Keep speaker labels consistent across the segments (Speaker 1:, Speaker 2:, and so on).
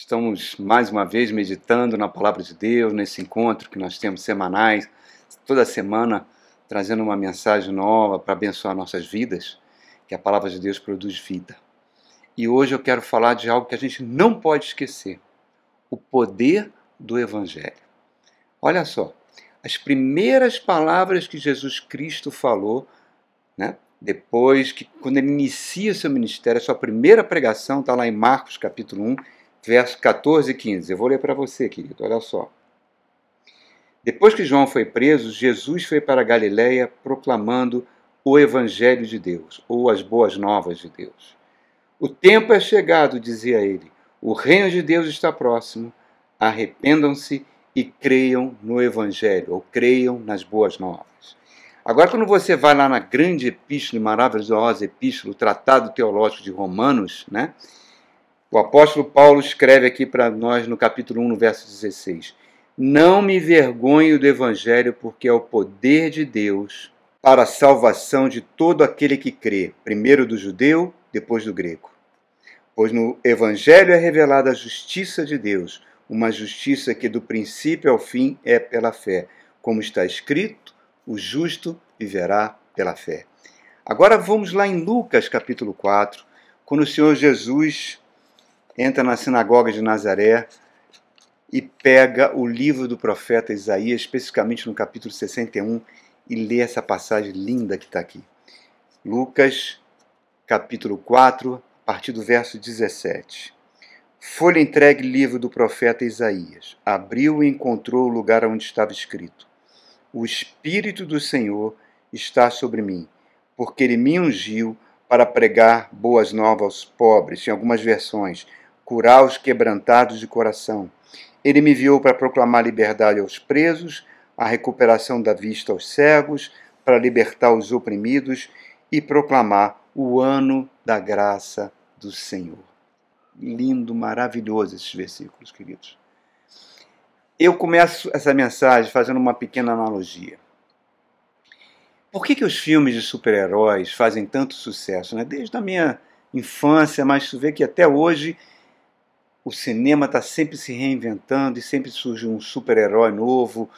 Speaker 1: Estamos mais uma vez meditando na palavra de Deus, nesse encontro que nós temos semanais, toda semana trazendo uma mensagem nova para abençoar nossas vidas, que a palavra de Deus produz vida. E hoje eu quero falar de algo que a gente não pode esquecer: o poder do Evangelho. Olha só, as primeiras palavras que Jesus Cristo falou, né? Depois que, quando ele inicia seu ministério, a sua primeira pregação está lá em Marcos capítulo 1, versos 14 e 15. Eu vou ler para você, querido, olha só. Depois que João foi preso, Jesus foi para Galiléia proclamando o Evangelho de Deus, ou as boas novas de Deus. O tempo é chegado, dizia ele. O reino de Deus está próximo. Arrependam-se e creiam no Evangelho, ou creiam nas boas novas. Agora, quando você vai lá na grande epístola, maravilhosa epístola, o Tratado Teológico de Romanos, né? O apóstolo Paulo escreve aqui para nós no capítulo 1, no verso 16: Não me vergonho do evangelho, porque é o poder de Deus para a salvação de todo aquele que crê, primeiro do judeu, depois do grego. Pois no evangelho é revelada a justiça de Deus, uma justiça que do princípio ao fim é pela fé, como está escrito: o justo viverá pela fé. Agora vamos lá em Lucas capítulo 4, quando o Senhor Jesus entra na sinagoga de Nazaré e pega o livro do profeta Isaías, especificamente no capítulo 61, e lê essa passagem linda que está aqui. Lucas, capítulo 4, a partir do verso 17. Foi-lhe entregue o livro do profeta Isaías. Abriu e encontrou o lugar onde estava escrito: O Espírito do Senhor está sobre mim, porque ele me ungiu para pregar boas novas aos pobres, em algumas versões, curar os quebrantados de coração. Ele me enviou para proclamar liberdade aos presos, a recuperação da vista aos cegos, para libertar os oprimidos e proclamar o ano da graça do Senhor. Lindo, maravilhoso esses versículos, queridos. Eu começo essa mensagem fazendo uma pequena analogia. Por que, que os filmes de super-heróis fazem tanto sucesso? Né? Desde a minha infância, mas tu vê que até hoje o cinema está sempre se reinventando e sempre surge um super-herói novo,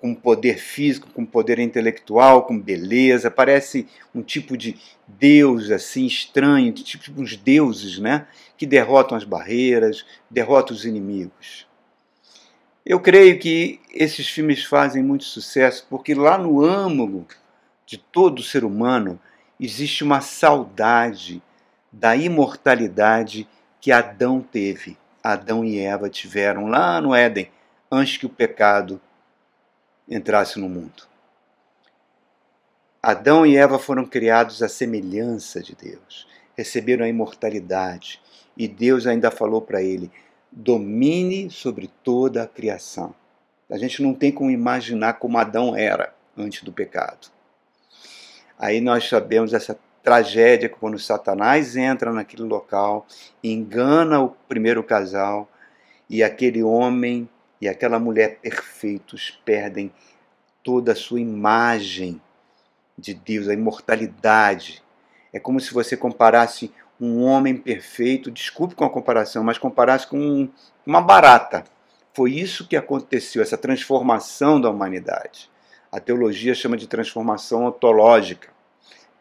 Speaker 1: com poder físico, com poder intelectual, com beleza, parece um tipo de deus assim estranho, tipo uns deuses, né, que derrotam as barreiras, derrotam os inimigos. Eu creio que esses filmes fazem muito sucesso porque lá no âmago de todo ser humano existe uma saudade da imortalidade que Adão teve. Adão e Eva tiveram lá no Éden, antes que o pecado entrasse no mundo. Adão e Eva foram criados à semelhança de Deus, receberam a imortalidade e Deus ainda falou para ele: domine sobre toda a criação. A gente não tem como imaginar como Adão era antes do pecado. Aí nós sabemos essa tragédia quando Satanás entra naquele local, engana o primeiro casal e aquele homem e aquela mulher perfeitos perdem toda a sua imagem de Deus, a imortalidade. É como se você comparasse um homem perfeito, desculpe com a comparação, mas comparasse com uma barata. Foi isso que aconteceu, essa transformação da humanidade. A teologia chama de transformação ontológica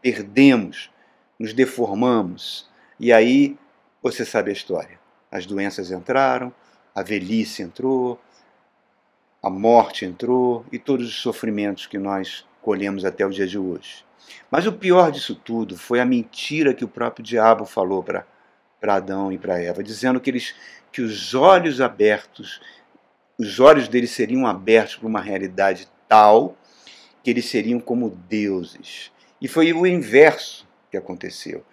Speaker 1: perdemos, nos deformamos. E aí você sabe a história. As doenças entraram, a velhice entrou, a morte entrou e todos os sofrimentos que nós colhemos até o dia de hoje. Mas o pior disso tudo foi a mentira que o próprio diabo falou para Adão e para Eva, dizendo que eles que os olhos abertos, os olhos deles seriam abertos para uma realidade tal que eles seriam como deuses. E foi o inverso que aconteceu.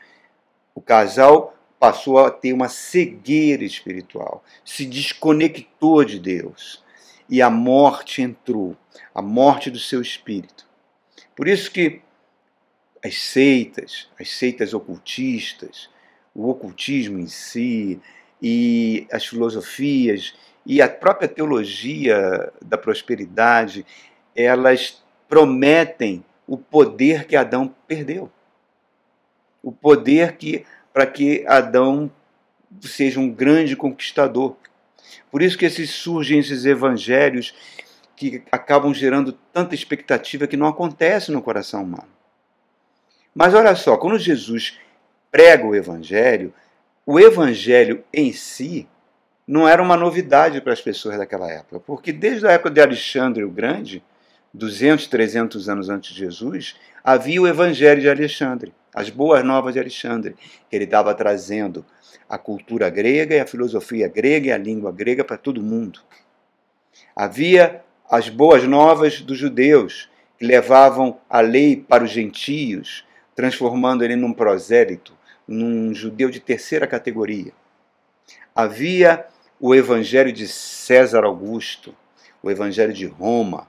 Speaker 1: O casal passou a ter uma cegueira espiritual, se desconectou de Deus e a morte entrou, a morte do seu espírito. Por isso que as seitas, as seitas ocultistas, o ocultismo em si e as filosofias e a própria teologia da prosperidade, elas prometem o poder que Adão perdeu. O poder que para que Adão seja um grande conquistador. Por isso que esses, surgem esses evangelhos que acabam gerando tanta expectativa que não acontece no coração humano. Mas olha só, quando Jesus prega o evangelho, o evangelho em si não era uma novidade para as pessoas daquela época, porque desde a época de Alexandre o Grande, 200, 300 anos antes de Jesus, havia o evangelho de Alexandre, as boas novas de Alexandre, que ele estava trazendo a cultura grega e a filosofia grega e a língua grega para todo mundo. Havia as boas novas dos judeus, que levavam a lei para os gentios, transformando ele num prosélito, num judeu de terceira categoria. Havia o evangelho de César Augusto, o evangelho de Roma,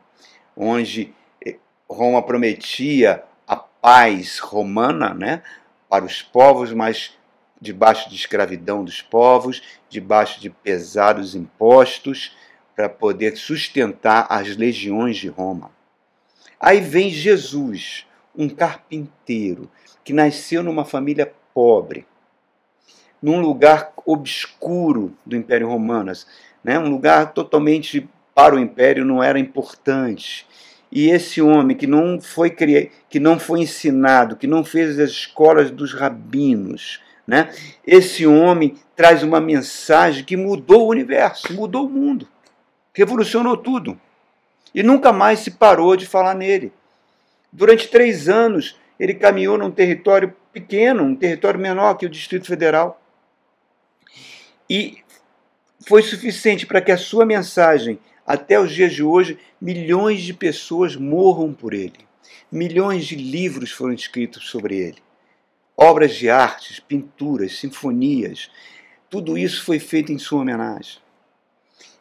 Speaker 1: onde eh, Roma prometia a paz romana né, para os povos, mas debaixo de escravidão dos povos, debaixo de pesados impostos, para poder sustentar as legiões de Roma. Aí vem Jesus, um carpinteiro, que nasceu numa família pobre, num lugar obscuro do Império Romano, né? um lugar totalmente para o Império não era importante. E esse homem que não foi criado, que não foi ensinado, que não fez as escolas dos rabinos, né? Esse homem traz uma mensagem que mudou o universo, mudou o mundo, revolucionou tudo. E nunca mais se parou de falar nele. Durante três anos, ele caminhou num território pequeno, um território menor que o Distrito Federal. E foi suficiente para que a sua mensagem, até os dias de hoje, milhões de pessoas morram por ele. Milhões de livros foram escritos sobre ele. Obras de artes, pinturas, sinfonias, tudo isso foi feito em sua homenagem.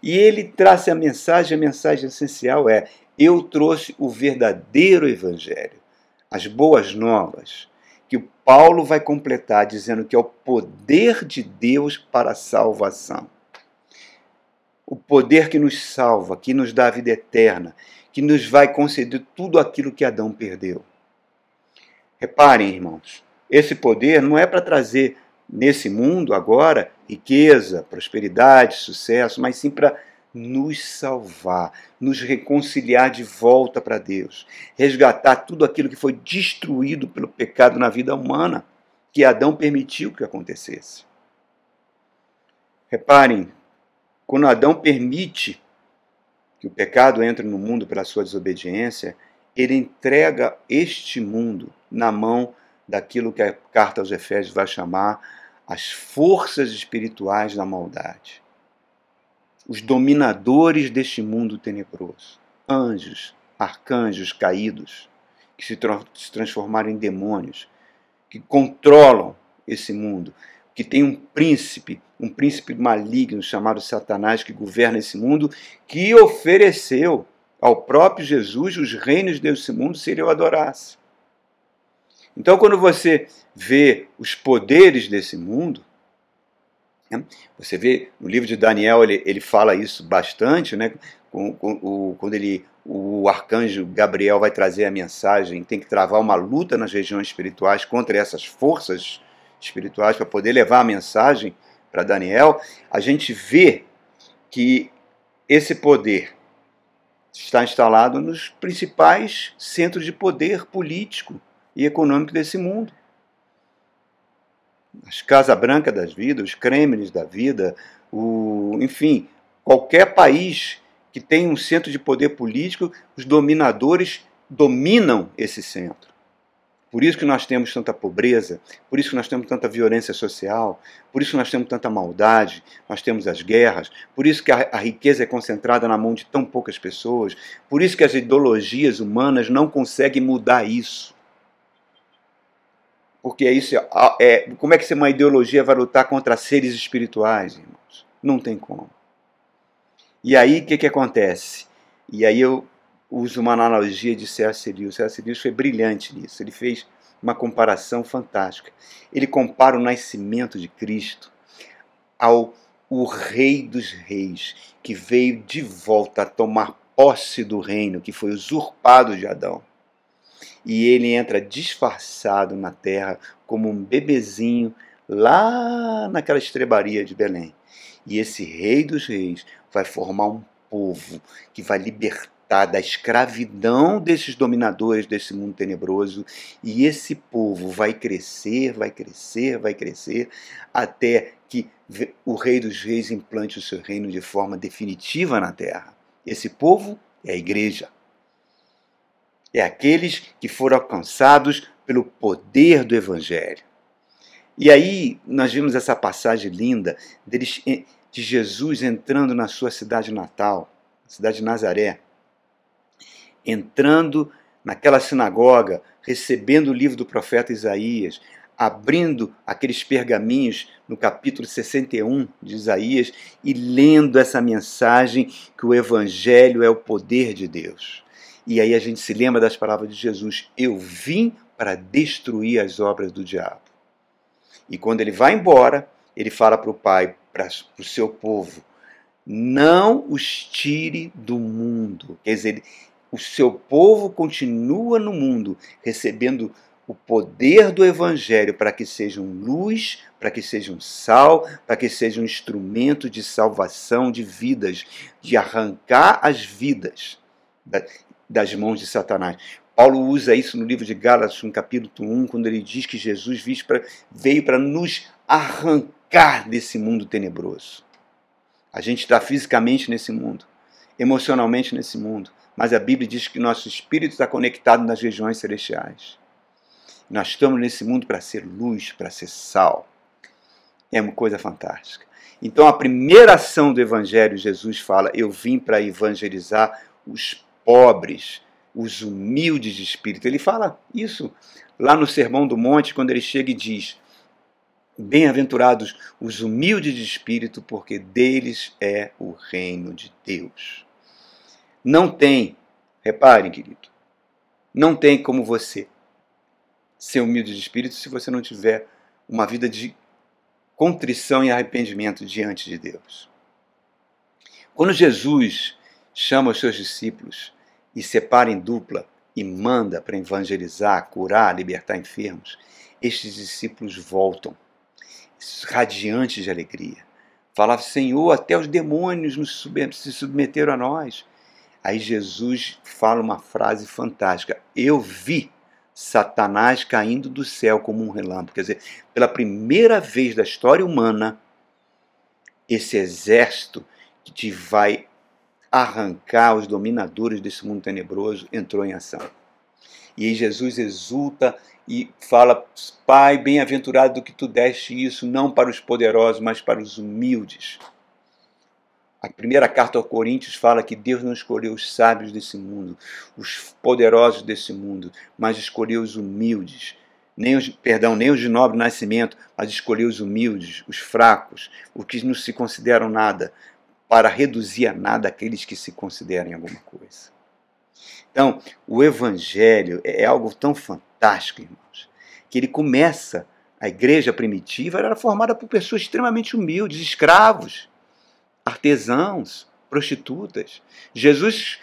Speaker 1: E ele traz a mensagem, a mensagem essencial é: eu trouxe o verdadeiro evangelho, as boas novas, que Paulo vai completar dizendo que é o poder de Deus para a salvação. O poder que nos salva, que nos dá a vida eterna, que nos vai conceder tudo aquilo que Adão perdeu. Reparem, irmãos, esse poder não é para trazer nesse mundo agora riqueza, prosperidade, sucesso, mas sim para nos salvar, nos reconciliar de volta para Deus, resgatar tudo aquilo que foi destruído pelo pecado na vida humana, que Adão permitiu que acontecesse. Reparem, quando Adão permite que o pecado entre no mundo pela sua desobediência, ele entrega este mundo na mão daquilo que a carta aos Efésios vai chamar as forças espirituais da maldade. Os dominadores deste mundo tenebroso, anjos, arcanjos caídos, que se, se transformaram em demônios, que controlam esse mundo, que tem um príncipe, um príncipe maligno chamado Satanás que governa esse mundo, que ofereceu ao próprio Jesus os reinos desse mundo se ele o adorasse. Então, quando você vê os poderes desse mundo, né? Você vê no livro de Daniel, ele, ele fala isso bastante, né? Com, com, o, quando ele, o arcanjo Gabriel vai trazer a mensagem, tem que travar uma luta nas regiões espirituais contra essas forças espirituais para poder levar a mensagem para Daniel. A gente vê que esse poder está instalado nos principais centros de poder político e econômico desse mundo as Casa Branca das vidas, os Kremlins da vida, o, enfim, qualquer país que tem um centro de poder político, os dominadores dominam esse centro. Por isso que nós temos tanta pobreza, por isso que nós temos tanta violência social, por isso que nós temos tanta maldade, nós temos as guerras, por isso que a, a riqueza é concentrada na mão de tão poucas pessoas, por isso que as ideologias humanas não conseguem mudar isso. Porque é isso é, como é que uma ideologia vai lutar contra seres espirituais, irmãos? Não tem como. E aí o que, que acontece? E aí eu uso uma analogia de C.S. Lewis. C.S. Lewis foi brilhante nisso. Ele fez uma comparação fantástica. Ele compara o nascimento de Cristo ao o Rei dos Reis, que veio de volta a tomar posse do reino que foi usurpado de Adão e ele entra disfarçado na terra como um bebezinho lá naquela estrebaria de Belém. E esse rei dos reis vai formar um povo que vai libertar da escravidão desses dominadores desse mundo tenebroso. E esse povo vai crescer, vai crescer, vai crescer, até que o Rei dos Reis implante o seu reino de forma definitiva na terra. Esse povo é a igreja. É aqueles que foram alcançados pelo poder do Evangelho. E aí nós vimos essa passagem linda deles, de Jesus entrando na sua cidade natal, cidade de Nazaré, entrando naquela sinagoga, recebendo o livro do profeta Isaías, abrindo aqueles pergaminhos no capítulo 61 de Isaías e lendo essa mensagem que o Evangelho é o poder de Deus. E aí a gente se lembra das palavras de Jesus: Eu vim para destruir as obras do diabo. E quando ele vai embora, ele fala para o Pai, para o seu povo: Não os tire do mundo. Quer dizer, o seu povo continua no mundo, recebendo o poder do Evangelho para que sejam luz, para que sejam sal, para que sejam um instrumento de salvação de vidas, de arrancar as vidas das mãos de Satanás. Paulo usa isso no livro de Gálatas, no capítulo 1, quando ele diz que Jesus veio para nos arrancar desse mundo tenebroso. A gente está fisicamente nesse mundo, emocionalmente nesse mundo, mas a Bíblia diz que nosso espírito está conectado nas regiões celestiais. Nós estamos nesse mundo para ser luz, para ser sal. É uma coisa fantástica. Então, a primeira ação do Evangelho, Jesus fala: Eu vim para evangelizar os pobres, os humildes de espírito. Ele fala isso lá no Sermão do Monte, quando ele chega e diz: Bem-aventurados os humildes de espírito, porque deles é o reino de Deus. Não tem, reparem, querido, não tem como você ser humilde de espírito se você não tiver uma vida de contrição e arrependimento diante de Deus. Quando Jesus chama os seus discípulos e separa em dupla e manda para evangelizar, curar, libertar enfermos, estes discípulos voltam, radiantes de alegria. Falavam, Senhor, até os demônios se submeteram a nós. Aí Jesus fala uma frase fantástica: Eu vi Satanás caindo do céu como um relâmpago. Quer dizer, pela primeira vez da história humana, esse exército que vai arrancar os dominadores desse mundo tenebroso entrou em ação. E aí Jesus exulta e fala: Pai, bem-aventurado do que tu deste isso, não para os poderosos, mas para os humildes. A primeira carta aos Coríntios fala que Deus não escolheu os sábios desse mundo, os poderosos desse mundo, mas escolheu os humildes. Nem os, perdão, nem os de nobre nascimento, mas escolheu os humildes, os fracos, os que não se consideram nada, para reduzir a nada aqueles que se considerem alguma coisa. Então, o Evangelho é algo tão fantástico, irmãos, que ele começa. A igreja primitiva era formada por pessoas extremamente humildes, escravos artesãos, prostitutas. Jesus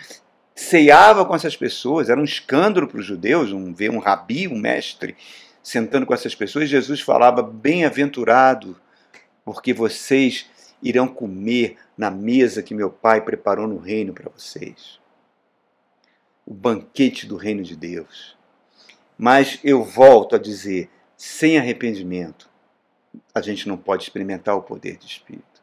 Speaker 1: ceava com essas pessoas, era um escândalo para os judeus, um, ver um rabi, um mestre, sentando com essas pessoas. Jesus falava: Bem-aventurado, porque vocês irão comer na mesa que meu Pai preparou no reino para vocês. O banquete do reino de Deus. Mas eu volto a dizer: sem arrependimento, a gente não pode experimentar o poder de Espírito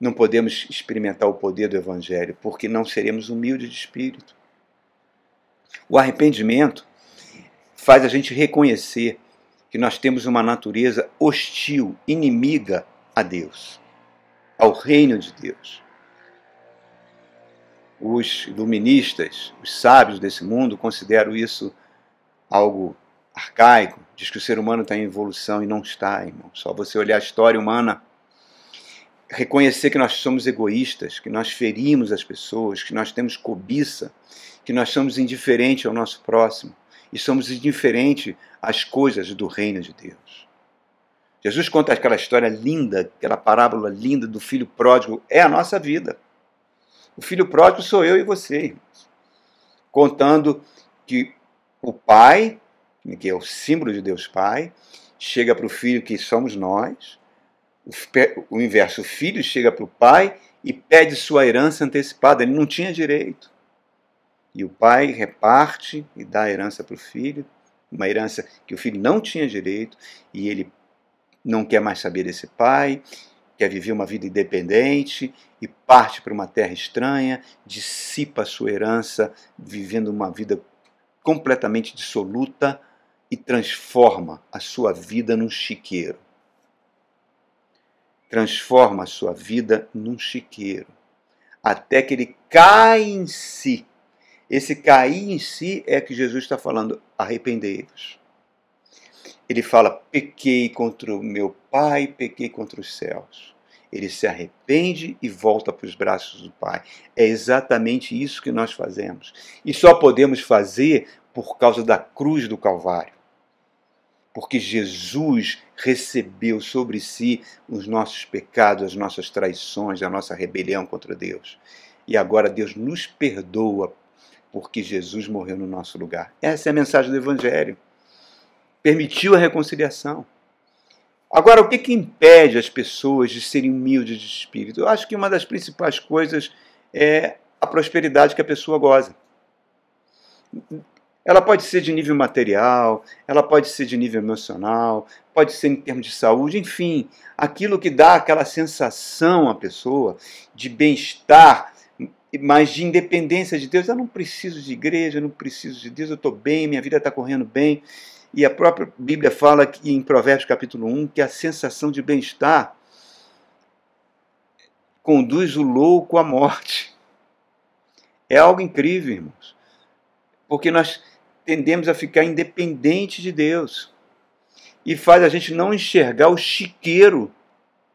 Speaker 1: não podemos experimentar o poder do Evangelho, porque não seremos humildes de espírito. O arrependimento faz a gente reconhecer que nós temos uma natureza hostil, inimiga a Deus, ao reino de Deus. Os iluministas, os sábios desse mundo, consideram isso algo arcaico, diz que o ser humano está em evolução e não está, irmão. Só você olhar a história humana reconhecer que nós somos egoístas, que nós ferimos as pessoas, que nós temos cobiça, que nós somos indiferentes ao nosso próximo e somos indiferentes às coisas do reino de Deus. Jesus conta aquela história linda, aquela parábola linda do filho pródigo, é a nossa vida. O filho pródigo sou eu e você, irmãos. Contando que o pai, que é o símbolo de Deus Pai, chega para o filho, que somos nós. O inverso, o filho chega para o pai e pede sua herança antecipada. Ele não tinha direito. E o pai reparte e dá a herança para o filho, uma herança que o filho não tinha direito, e ele não quer mais saber desse pai, quer viver uma vida independente e parte para uma terra estranha, dissipa a sua herança, vivendo uma vida completamente dissoluta e transforma a sua vida num chiqueiro. Transforma a sua vida num chiqueiro, até que ele cai em si. Esse cair em si é que Jesus está falando: arrependei-vos. Ele fala: pequei contra o meu Pai, pequei contra os céus. Ele se arrepende e volta para os braços do Pai. É exatamente isso que nós fazemos. E só podemos fazer por causa da cruz do Calvário. Porque Jesus recebeu sobre si os nossos pecados, as nossas traições, a nossa rebelião contra Deus. E agora Deus nos perdoa porque Jesus morreu no nosso lugar. Essa é a mensagem do Evangelho. Permitiu a reconciliação. Agora, o que, que impede as pessoas de serem humildes de espírito? Eu acho que uma das principais coisas é a prosperidade que a pessoa goza. Ela pode ser de nível material, ela pode ser de nível emocional, pode ser em termos de saúde, enfim, aquilo que dá aquela sensação à pessoa de bem-estar, mas de independência de Deus. Eu não preciso de igreja, eu não preciso de Deus, eu estou bem, minha vida está correndo bem. E a própria Bíblia fala que, em Provérbios capítulo 1 que a sensação de bem-estar conduz o louco à morte. É algo incrível, irmãos. Porque nós tendemos a ficar independente de Deus. E faz a gente não enxergar o chiqueiro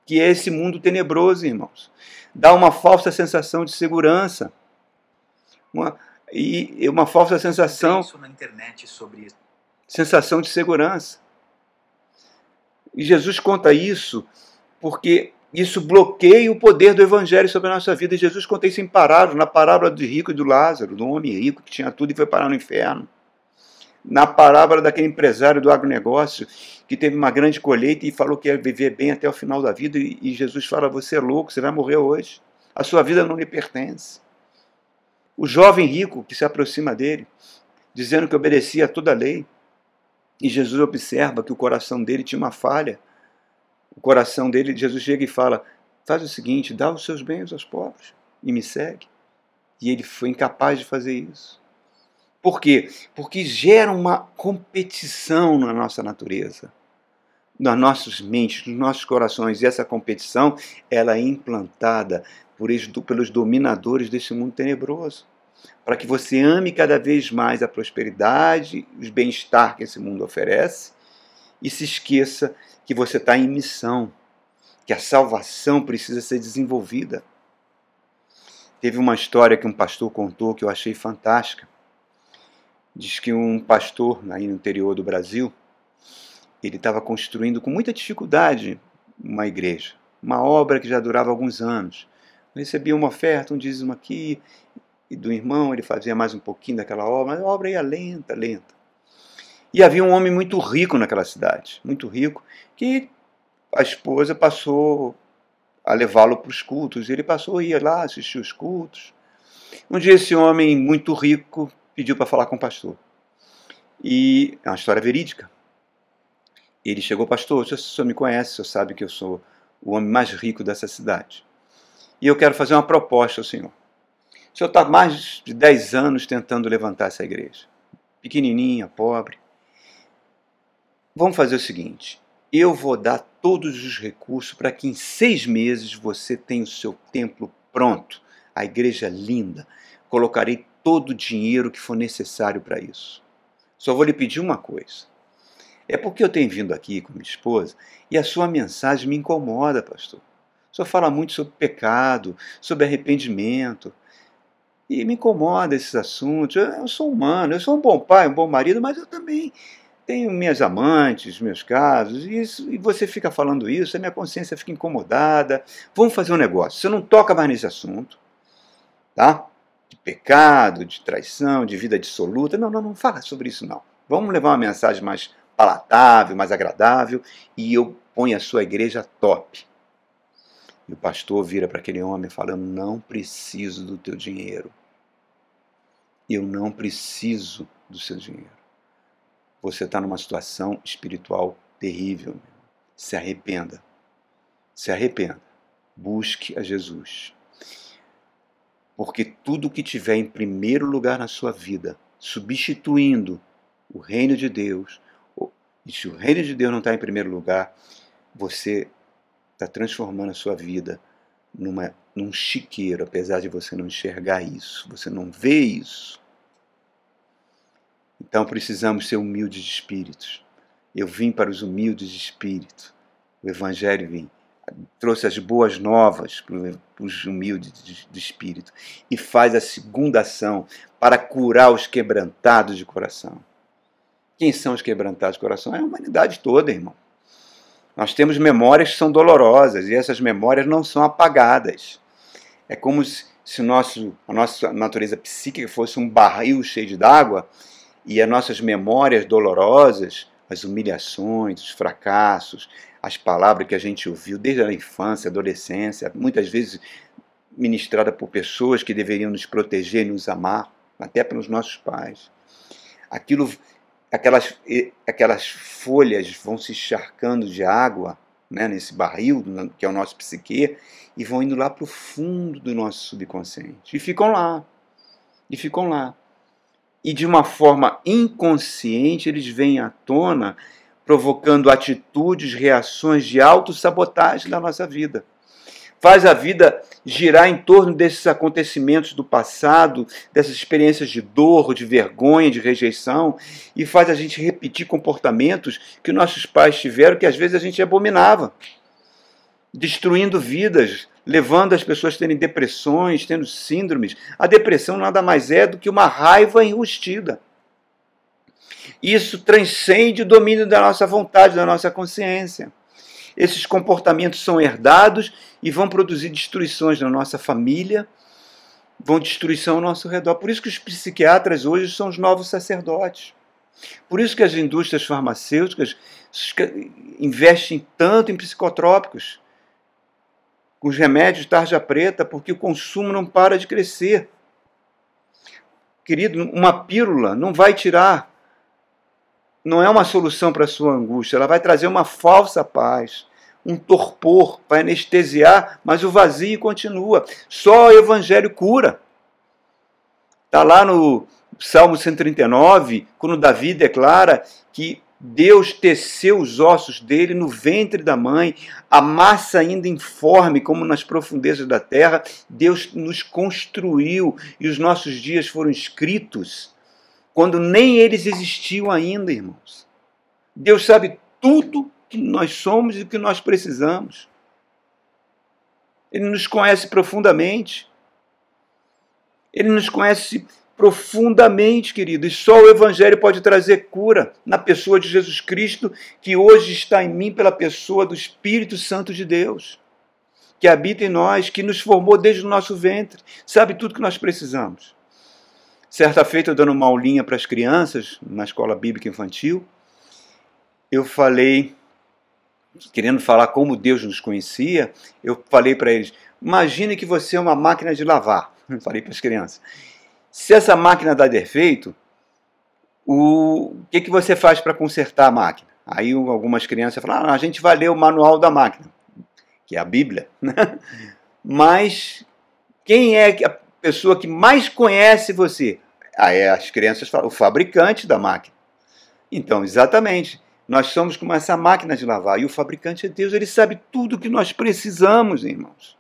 Speaker 1: que é esse mundo tenebroso, irmãos. Dá uma falsa sensação de segurança. Uma, e uma falsa sensação.
Speaker 2: Isso na internet sobre isso
Speaker 1: sensação de segurança. E Jesus conta isso porque isso bloqueia o poder do evangelho sobre a nossa vida. E Jesus conta isso em parábola, na parábola do rico e do Lázaro, do homem rico que tinha tudo e foi parar no inferno. Na parábola daquele empresário do agronegócio que teve uma grande colheita e falou que ia viver bem até o final da vida. E Jesus fala: Você é louco, você vai morrer hoje. A sua vida não lhe pertence. O jovem rico que se aproxima dele, dizendo que obedecia a toda a lei, e Jesus observa que o coração dele tinha uma falha. O coração dele, Jesus chega e fala: faz o seguinte, dá os seus bens aos pobres e me segue. E ele foi incapaz de fazer isso. Por quê? Porque gera uma competição na nossa natureza, nas nossas mentes, nos nossos corações. E essa competição ela é implantada por, pelos dominadores desse mundo tenebroso para que você ame cada vez mais a prosperidade, os bem-estar que esse mundo oferece e se esqueça que você está em missão, que a salvação precisa ser desenvolvida. Teve uma história que um pastor contou que eu achei fantástica. Diz que um pastor aí no interior do Brasil, ele estava construindo com muita dificuldade uma igreja, uma obra que já durava alguns anos. Recebia uma oferta, um dízimo aqui, e do irmão, ele fazia mais um pouquinho daquela obra, mas a obra ia lenta, lenta. E havia um homem muito rico naquela cidade, muito rico, que a esposa passou a levá-lo para os cultos. Ele passou a ir lá assistir os cultos. Um dia esse homem muito rico pediu para falar com o pastor. E é uma história verídica. Ele chegou, pastor, o senhor me conhece, o senhor sabe que eu sou o homem mais rico dessa cidade. E eu quero fazer uma proposta ao senhor. O senhor está mais de 10 anos tentando levantar essa igreja. Pequenininha, pobre. Vamos fazer o seguinte: eu vou dar todos os recursos para que em seis meses você tenha o seu templo pronto, a igreja linda. Colocarei todo o dinheiro que for necessário para isso. Só vou lhe pedir uma coisa. É porque eu tenho vindo aqui com minha esposa e a sua mensagem me incomoda, pastor. Senhor fala muito sobre pecado, sobre arrependimento. E me incomoda esses assuntos. Eu sou humano, eu sou um bom pai, um bom marido, mas eu também tenho minhas amantes, meus casos, e, isso, e você fica falando isso, a minha consciência fica incomodada. Vamos fazer um negócio. Você não toca mais nesse assunto, tá? Pecado, de traição, de vida dissoluta. Não, não, não fala sobre isso, não. Vamos levar uma mensagem mais palatável, mais agradável, e eu ponho a sua igreja top. E o pastor vira para aquele homem falando: Não preciso do teu dinheiro. Eu não preciso do seu dinheiro. Você está numa situação espiritual terrível. Se arrependa. Se arrependa. Busque a Jesus. Porque tudo que tiver em primeiro lugar na sua vida, substituindo o reino de Deus, e se o reino de Deus não está em primeiro lugar, você está transformando a sua vida numa, num chiqueiro, apesar de você não enxergar isso, você não vê isso. Então precisamos ser humildes de espíritos. Eu vim para os humildes de espírito. O Evangelho vim trouxe as boas novas para os humildes de espírito e faz a segunda ação para curar os quebrantados de coração. Quem são os quebrantados de coração? É a humanidade toda, irmão. Nós temos memórias que são dolorosas e essas memórias não são apagadas. É como se nosso, a nossa natureza psíquica fosse um barril cheio de água e as nossas memórias dolorosas, as humilhações, os fracassos, as palavras que a gente ouviu desde a infância, adolescência, muitas vezes ministrada por pessoas que deveriam nos proteger nos amar, até pelos nossos pais. Aquilo, aquelas, aquelas folhas vão se encharcando de água né, nesse barril, que é o nosso psique, e vão indo lá para o fundo do nosso subconsciente. E ficam lá. E ficam lá. E de uma forma inconsciente, eles vêm à tona provocando atitudes, reações de autossabotagem na nossa vida. Faz a vida girar em torno desses acontecimentos do passado, dessas experiências de dor, de vergonha, de rejeição, e faz a gente repetir comportamentos que nossos pais tiveram, que às vezes a gente abominava, destruindo vidas, levando as pessoas a terem depressões, tendo síndromes. A depressão nada mais é do que uma raiva enrustida. Isso transcende o domínio da nossa vontade, da nossa consciência. Esses comportamentos são herdados e vão produzir destruições na nossa família, vão destruição ao nosso redor. Por isso que os psiquiatras hoje são os novos sacerdotes. Por isso que as indústrias farmacêuticas investem tanto em psicotrópicos, com os remédios tarja preta, porque o consumo não para de crescer. Querido, uma pílula não vai tirar não é uma solução para a sua angústia, ela vai trazer uma falsa paz, um torpor, vai anestesiar, mas o vazio continua. Só o evangelho cura. Está lá no Salmo 139, quando Davi declara que Deus teceu os ossos dele no ventre da mãe, a massa ainda informe, como nas profundezas da terra, Deus nos construiu e os nossos dias foram escritos quando nem eles existiam ainda, irmãos. Deus sabe tudo que nós somos e o que nós precisamos. Ele nos conhece profundamente. Ele nos conhece profundamente, querido, e só o Evangelho pode trazer cura na pessoa de Jesus Cristo, que hoje está em mim pela pessoa do Espírito Santo de Deus, que habita em nós, que nos formou desde o nosso ventre, sabe tudo que nós precisamos. Certa feita, eu dando uma aulinha para as crianças na escola bíblica infantil, eu falei, querendo falar como Deus nos conhecia, eu falei para eles: imagine que você é uma máquina de lavar. Eu falei para as crianças. Se essa máquina dá defeito, o, que, que você faz para consertar a máquina? Aí algumas crianças falaram: ah, a gente vai ler o manual da máquina, que é a Bíblia. Mas quem é a pessoa que mais conhece você? Aí as crianças falam, o fabricante da máquina. Então, exatamente. Nós somos como essa máquina de lavar. E o fabricante é Deus, ele sabe tudo que nós precisamos, irmãos.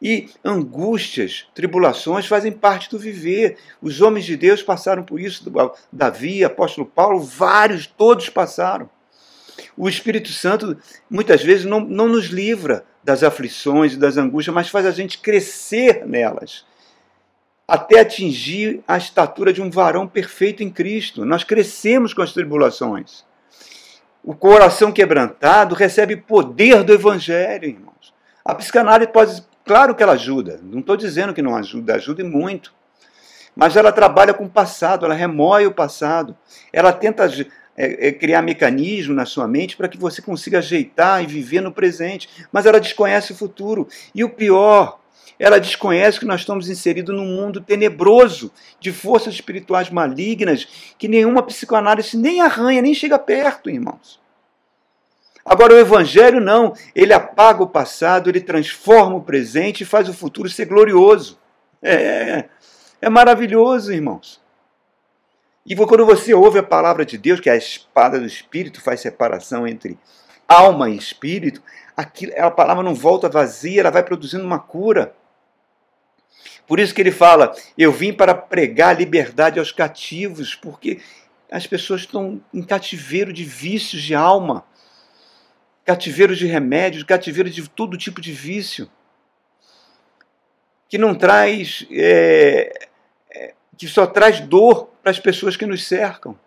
Speaker 1: E angústias, tribulações fazem parte do viver. Os homens de Deus passaram por isso. Davi, apóstolo Paulo, vários, todos passaram. O Espírito Santo muitas vezes não, não nos livra das aflições e das angústias, mas faz a gente crescer nelas até atingir a estatura de um varão perfeito em Cristo. Nós crescemos com as tribulações. O coração quebrantado recebe poder do Evangelho, irmãos. A psicanálise pode, claro que ela ajuda, não estou dizendo que não ajuda, ajuda muito. Mas ela trabalha com o passado, ela remoe o passado, ela tenta é, é, criar mecanismo na sua mente para que você consiga ajeitar e viver no presente. Mas ela desconhece o futuro. E o pior, ela desconhece que nós estamos inseridos num mundo tenebroso de forças espirituais malignas que nenhuma psicoanálise nem arranha, nem chega perto, irmãos. Agora, o Evangelho não, ele apaga o passado, ele transforma o presente e faz o futuro ser glorioso. É, é maravilhoso, irmãos. E quando você ouve a palavra de Deus, que é a espada do Espírito faz separação entre alma e espírito, aquilo, a palavra não volta vazia, ela vai produzindo uma cura. Por isso que ele fala: Eu vim para pregar liberdade aos cativos, porque as pessoas estão em cativeiro de vícios de alma, cativeiro de remédios, cativeiro de todo tipo de vício, que não traz, é, é, que só traz dor para as pessoas que nos cercam.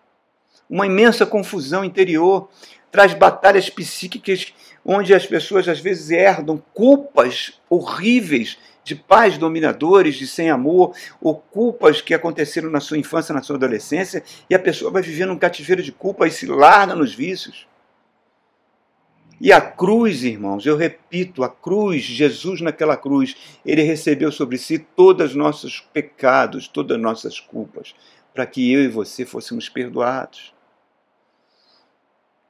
Speaker 1: Uma imensa confusão interior, traz batalhas psíquicas onde as pessoas às vezes herdam culpas horríveis de pais dominadores, de sem amor, ou culpas que aconteceram na sua infância, na sua adolescência, e a pessoa vai vivendo um cativeiro de culpa e se larga nos vícios. E a cruz, irmãos, eu repito, a cruz, Jesus naquela cruz, ele recebeu sobre si todos os nossos pecados, todas as nossas culpas para que eu e você fôssemos perdoados.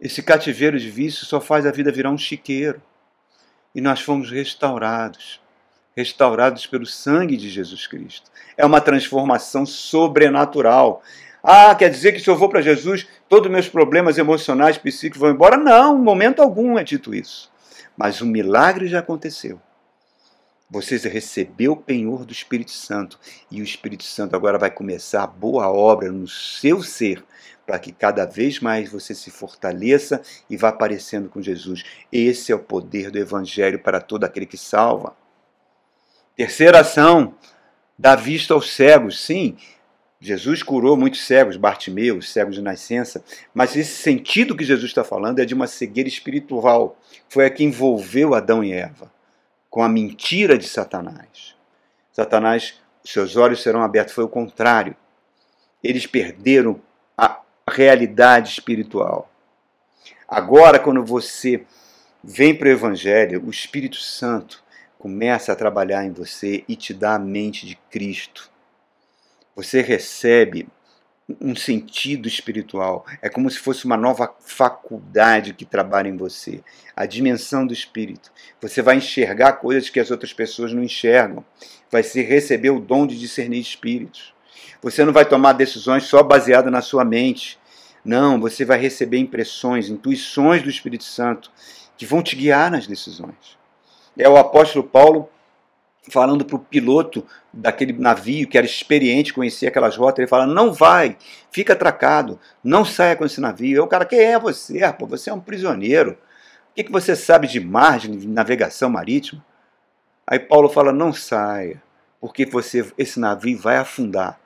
Speaker 1: Esse cativeiro de vício só faz a vida virar um chiqueiro. E nós fomos restaurados restaurados pelo sangue de Jesus Cristo. É uma transformação sobrenatural. Ah, quer dizer que se eu vou para Jesus, todos os meus problemas emocionais, psíquicos vão embora? Não, em momento algum é dito isso. Mas o milagre já aconteceu. Você recebeu o penhor do Espírito Santo e o Espírito Santo agora vai começar a boa obra no seu ser, para que cada vez mais você se fortaleça e vá aparecendo com Jesus. Esse é o poder do Evangelho para todo aquele que salva. Terceira ação, dá vista aos cegos. Sim, Jesus curou muitos cegos, Bartimeu, cegos de nascença, mas esse sentido que Jesus está falando é de uma cegueira espiritual. Foi a que envolveu Adão e Eva com a mentira de Satanás. Satanás, seus olhos serão abertos, foi o contrário. Eles perderam a realidade espiritual. Agora, quando você vem para o Evangelho, o Espírito Santo começa a trabalhar em você e te dá a mente de Cristo. Você recebe um sentido espiritual. É como se fosse uma nova faculdade que trabalha em você. A dimensão do espírito. Você vai enxergar coisas que as outras pessoas não enxergam. Vai se receber o dom de discernir espíritos. Você não vai tomar decisões só baseadas na sua mente. Não, você vai receber impressões, intuições do Espírito Santo que vão te guiar nas decisões. É o apóstolo Paulo falando para o piloto daquele navio que era experiente, conhecia aquelas rotas, ele fala: não vai, fica atracado, não saia com esse navio. Aí o cara, quem é você? Ah, pô, você é um prisioneiro. O que, que você sabe de mar, de navegação marítima? Aí Paulo fala: não saia, porque você, esse navio vai afundar.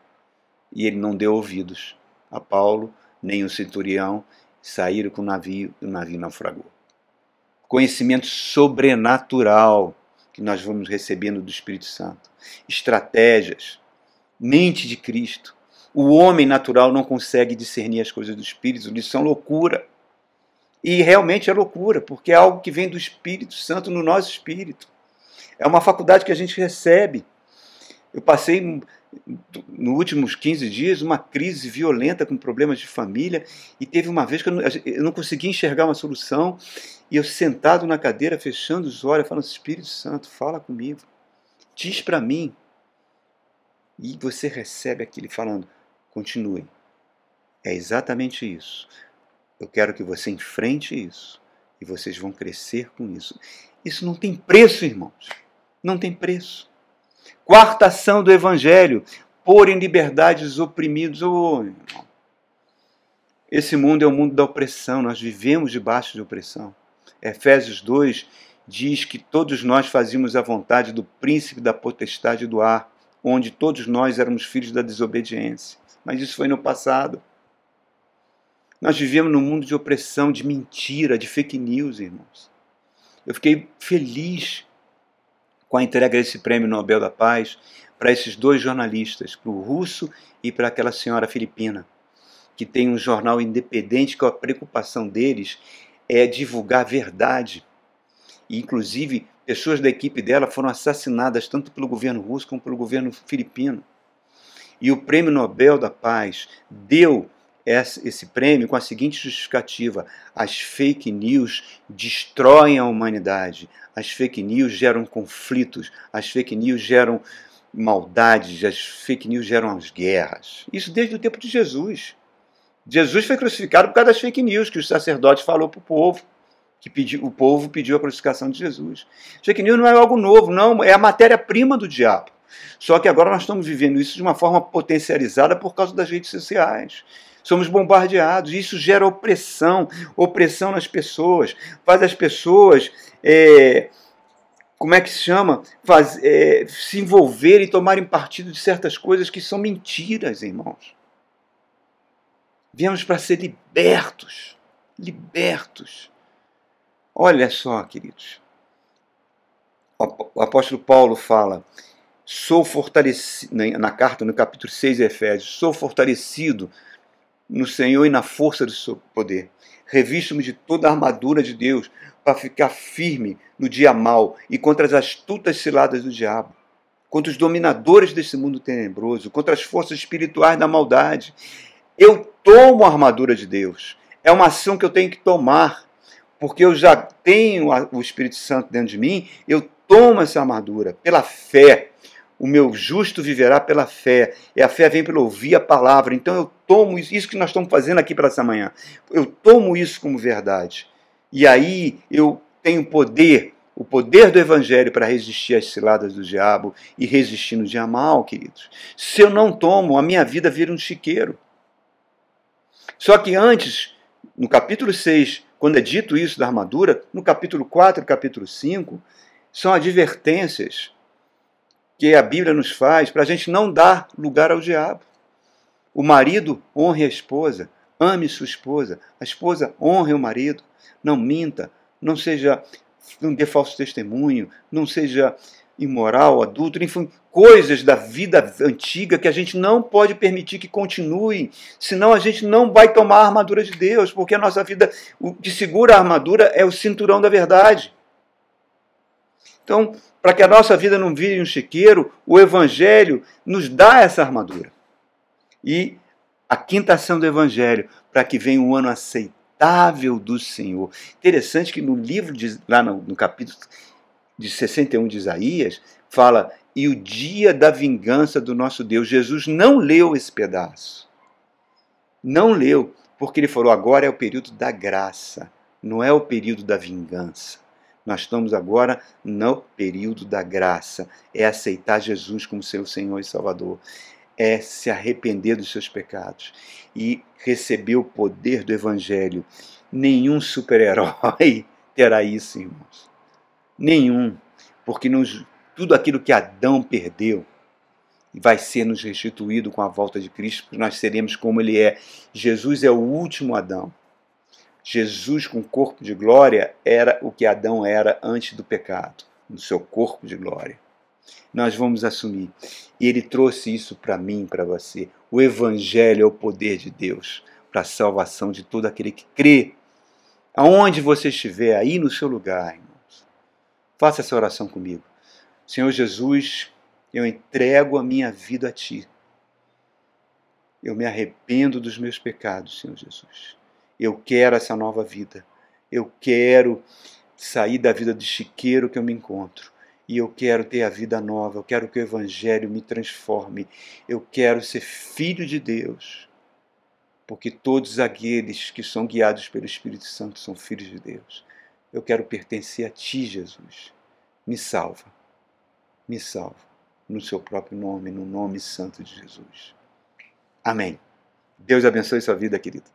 Speaker 1: E ele não deu ouvidos a Paulo, nem o centurião, saíram com o navio e o navio naufragou. Conhecimento sobrenatural que nós vamos recebendo do Espírito Santo. Estratégias, mente de Cristo. O homem natural não consegue discernir as coisas do Espírito, isso são loucura. E realmente é loucura, porque é algo que vem do Espírito Santo no nosso espírito. É uma faculdade que a gente recebe. Eu passei nos últimos 15 dias uma crise violenta com problemas de família e teve uma vez que eu não, eu não enxergar uma solução e eu sentado na cadeira, fechando os olhos, falando: Espírito Santo, fala comigo, diz para mim. E você recebe aquele falando: continue. É exatamente isso. Eu quero que você enfrente isso e vocês vão crescer com isso. Isso não tem preço, irmãos. Não tem preço. Quarta ação do Evangelho: pôr em liberdade os oprimidos. Oh, irmão. Esse mundo é o mundo da opressão, nós vivemos debaixo de opressão. Efésios 2 diz que todos nós fazíamos a vontade do príncipe da potestade do ar, onde todos nós éramos filhos da desobediência. Mas isso foi no passado. Nós vivíamos num mundo de opressão, de mentira, de fake news, irmãos. Eu fiquei feliz com a entrega desse prêmio Nobel da Paz para esses dois jornalistas, para o russo e para aquela senhora filipina que tem um jornal independente, que a preocupação deles é divulgar a verdade. E, inclusive, pessoas da equipe dela foram assassinadas tanto pelo governo russo como pelo governo filipino. E o Prêmio Nobel da Paz deu esse prêmio com a seguinte justificativa: as fake news destroem a humanidade, as fake news geram conflitos, as fake news geram maldades, as fake news geram as guerras. Isso desde o tempo de Jesus. Jesus foi crucificado por causa das fake news que o sacerdote falou para o povo, que pediu, o povo pediu a crucificação de Jesus. Fake news não é algo novo, não, é a matéria-prima do diabo. Só que agora nós estamos vivendo isso de uma forma potencializada por causa das redes sociais. Somos bombardeados, isso gera opressão, opressão nas pessoas, faz as pessoas, é, como é que se chama? Faz, é, se envolverem e tomarem partido de certas coisas que são mentiras, irmãos. Viemos para ser libertos, libertos. Olha só, queridos. O apóstolo Paulo fala: sou fortalecido, na carta, no capítulo 6 de Efésios, sou fortalecido no Senhor e na força do seu poder. Revisto-me de toda a armadura de Deus para ficar firme no dia mau e contra as astutas ciladas do diabo, contra os dominadores desse mundo tenebroso, contra as forças espirituais da maldade. Eu tomo a armadura de Deus. É uma ação que eu tenho que tomar, porque eu já tenho o Espírito Santo dentro de mim, eu tomo essa armadura pela fé. O meu justo viverá pela fé. E a fé vem pelo ouvir a palavra. Então eu tomo isso, isso que nós estamos fazendo aqui para essa manhã. Eu tomo isso como verdade. E aí eu tenho poder, o poder do evangelho para resistir às ciladas do diabo e resistir no dia mal, queridos. Se eu não tomo, a minha vida vira um chiqueiro. Só que antes, no capítulo 6, quando é dito isso da armadura, no capítulo 4 e capítulo 5, são advertências que a Bíblia nos faz para a gente não dar lugar ao diabo. O marido honre a esposa, ame sua esposa, a esposa honre o marido, não minta, não seja, não dê falso testemunho, não seja imoral, adulto, enfim, coisas da vida antiga que a gente não pode permitir que continuem, senão a gente não vai tomar a armadura de Deus, porque a nossa vida, o que segura a armadura é o cinturão da verdade. Então, para que a nossa vida não vire um chiqueiro, o Evangelho nos dá essa armadura. E a quinta ação do Evangelho, para que venha um ano aceitável do Senhor. Interessante que no livro, de, lá no, no capítulo de 61 de Isaías, fala: e o dia da vingança do nosso Deus. Jesus não leu esse pedaço. Não leu, porque ele falou: agora é o período da graça, não é o período da vingança. Nós estamos agora no período da graça. É aceitar Jesus como seu Senhor e Salvador. É se arrepender dos seus pecados e receber o poder do Evangelho. Nenhum super-herói terá isso, irmãos. Nenhum. Porque nos, tudo aquilo que Adão perdeu vai ser nos restituído com a volta de Cristo, porque nós seremos como Ele é. Jesus é o último Adão. Jesus, com corpo de glória, era o que Adão era antes do pecado, no seu corpo de glória. Nós vamos assumir. E ele trouxe isso para mim, para você. O Evangelho é o poder de Deus para a salvação de todo aquele que crê. Aonde você estiver, aí no seu lugar. Faça essa oração comigo. Senhor Jesus, eu entrego a minha vida a Ti. Eu me arrependo dos meus pecados, Senhor Jesus. Eu quero essa nova vida. Eu quero sair da vida de chiqueiro que eu me encontro. E eu quero ter a vida nova. Eu quero que o Evangelho me transforme. Eu quero ser filho de Deus. Porque todos aqueles que são guiados pelo Espírito Santo são filhos de Deus. Eu quero pertencer a Ti, Jesus. Me salva. Me salva. No Seu próprio nome, no nome santo de Jesus. Amém. Deus abençoe sua vida, querido.